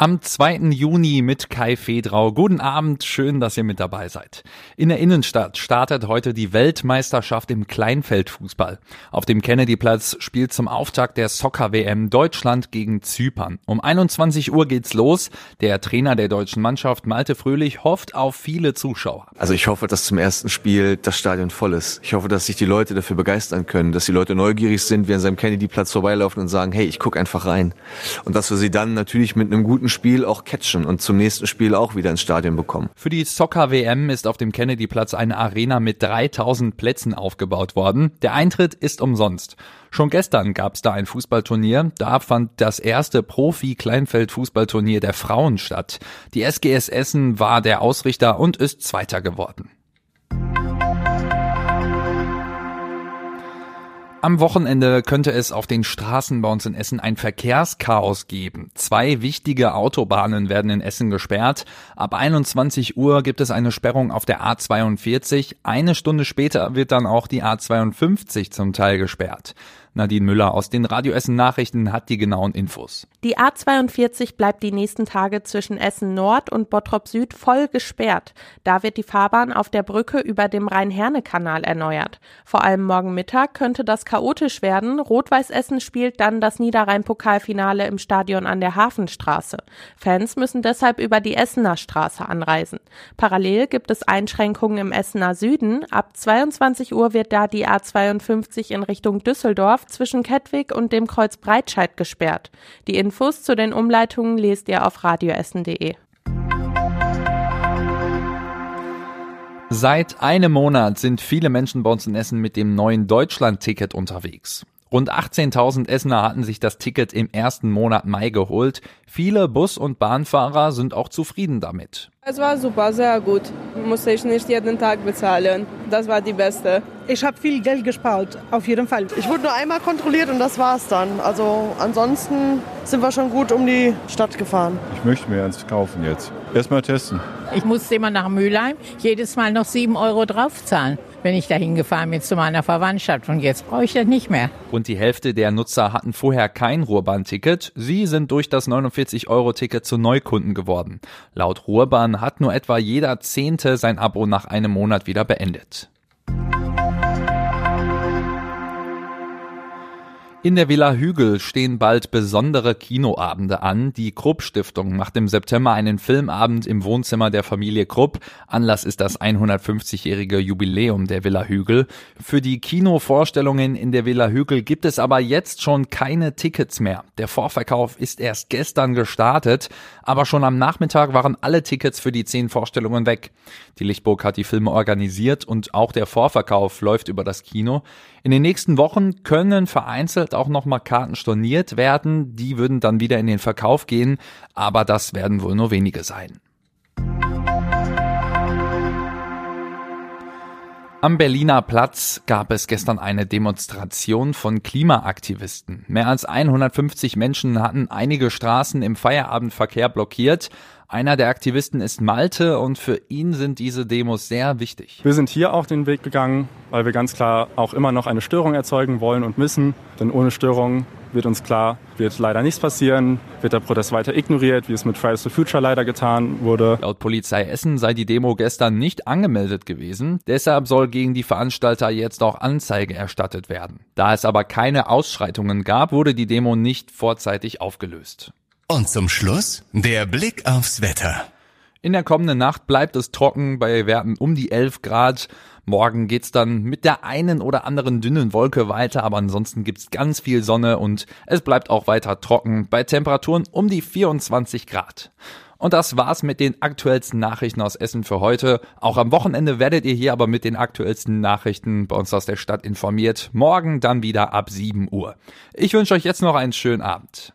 Am 2. Juni mit Kai Fedrau. Guten Abend, schön, dass ihr mit dabei seid. In der Innenstadt startet heute die Weltmeisterschaft im Kleinfeldfußball. Auf dem Kennedyplatz spielt zum Auftakt der Soccer-WM Deutschland gegen Zypern. Um 21 Uhr geht's los. Der Trainer der deutschen Mannschaft, Malte Fröhlich, hofft auf viele Zuschauer. Also ich hoffe, dass zum ersten Spiel das Stadion voll ist. Ich hoffe, dass sich die Leute dafür begeistern können, dass die Leute neugierig sind, wie an seinem Kennedyplatz vorbeilaufen und sagen, hey, ich guck einfach rein. Und dass wir sie dann natürlich mit einem guten Spiel auch catchen und zum nächsten Spiel auch wieder ins Stadion bekommen. Für die Soccer-WM ist auf dem Kennedy-Platz eine Arena mit 3000 Plätzen aufgebaut worden. Der Eintritt ist umsonst. Schon gestern gab es da ein Fußballturnier. Da fand das erste Profi-Kleinfeld-Fußballturnier der Frauen statt. Die SGS Essen war der Ausrichter und ist Zweiter geworden. Am Wochenende könnte es auf den Straßen bei uns in Essen ein Verkehrschaos geben. Zwei wichtige Autobahnen werden in Essen gesperrt. Ab 21 Uhr gibt es eine Sperrung auf der A42. Eine Stunde später wird dann auch die A52 zum Teil gesperrt. Nadine Müller aus den Radio Essen Nachrichten hat die genauen Infos. Die A42 bleibt die nächsten Tage zwischen Essen Nord und Bottrop Süd voll gesperrt. Da wird die Fahrbahn auf der Brücke über dem Rhein-Herne-Kanal erneuert. Vor allem morgen Mittag könnte das chaotisch werden. Rot-Weiß Essen spielt dann das Niederrhein-Pokalfinale im Stadion an der Hafenstraße. Fans müssen deshalb über die Essener Straße anreisen. Parallel gibt es Einschränkungen im Essener Süden. Ab 22 Uhr wird da die A52 in Richtung Düsseldorf Dorf zwischen Kettwig und dem Kreuz Breitscheid gesperrt. Die Infos zu den Umleitungen lest ihr auf radioessen.de. Seit einem Monat sind viele Menschen bei uns in Essen mit dem neuen Deutschland-Ticket unterwegs. Rund 18.000 Essener hatten sich das Ticket im ersten Monat Mai geholt. Viele Bus- und Bahnfahrer sind auch zufrieden damit. Es war super, sehr gut. Musste ich nicht jeden Tag bezahlen. Das war die beste. Ich habe viel Geld gespart, auf jeden Fall. Ich wurde nur einmal kontrolliert und das war's dann. Also ansonsten sind wir schon gut um die Stadt gefahren. Ich möchte mir eins kaufen jetzt. Erstmal testen. Ich musste immer nach Mülheim jedes Mal noch 7 Euro draufzahlen wenn ich dahin gefahren bin zu meiner Verwandtschaft. Und jetzt brauche ich das nicht mehr. Rund die Hälfte der Nutzer hatten vorher kein Ruhrbahn-Ticket. Sie sind durch das 49-Euro-Ticket zu Neukunden geworden. Laut Ruhrbahn hat nur etwa jeder Zehnte sein Abo nach einem Monat wieder beendet. In der Villa Hügel stehen bald besondere Kinoabende an. Die Krupp Stiftung macht im September einen Filmabend im Wohnzimmer der Familie Krupp. Anlass ist das 150-jährige Jubiläum der Villa Hügel. Für die Kinovorstellungen in der Villa Hügel gibt es aber jetzt schon keine Tickets mehr. Der Vorverkauf ist erst gestern gestartet, aber schon am Nachmittag waren alle Tickets für die zehn Vorstellungen weg. Die Lichtburg hat die Filme organisiert und auch der Vorverkauf läuft über das Kino. In den nächsten Wochen können vereinzelt auch nochmal Karten storniert werden. Die würden dann wieder in den Verkauf gehen, aber das werden wohl nur wenige sein. Am Berliner Platz gab es gestern eine Demonstration von Klimaaktivisten. Mehr als 150 Menschen hatten einige Straßen im Feierabendverkehr blockiert. Einer der Aktivisten ist Malte und für ihn sind diese Demos sehr wichtig. Wir sind hier auch den Weg gegangen, weil wir ganz klar auch immer noch eine Störung erzeugen wollen und müssen. Denn ohne Störung wird uns klar, wird leider nichts passieren, wird der Protest weiter ignoriert, wie es mit Fridays for Future leider getan wurde. Laut Polizei Essen sei die Demo gestern nicht angemeldet gewesen. Deshalb soll gegen die Veranstalter jetzt auch Anzeige erstattet werden. Da es aber keine Ausschreitungen gab, wurde die Demo nicht vorzeitig aufgelöst. Und zum Schluss der Blick aufs Wetter. In der kommenden Nacht bleibt es trocken bei Werten um die 11 Grad. Morgen geht's dann mit der einen oder anderen dünnen Wolke weiter, aber ansonsten gibt's ganz viel Sonne und es bleibt auch weiter trocken bei Temperaturen um die 24 Grad. Und das war's mit den aktuellsten Nachrichten aus Essen für heute. Auch am Wochenende werdet ihr hier aber mit den aktuellsten Nachrichten bei uns aus der Stadt informiert. Morgen dann wieder ab 7 Uhr. Ich wünsche euch jetzt noch einen schönen Abend.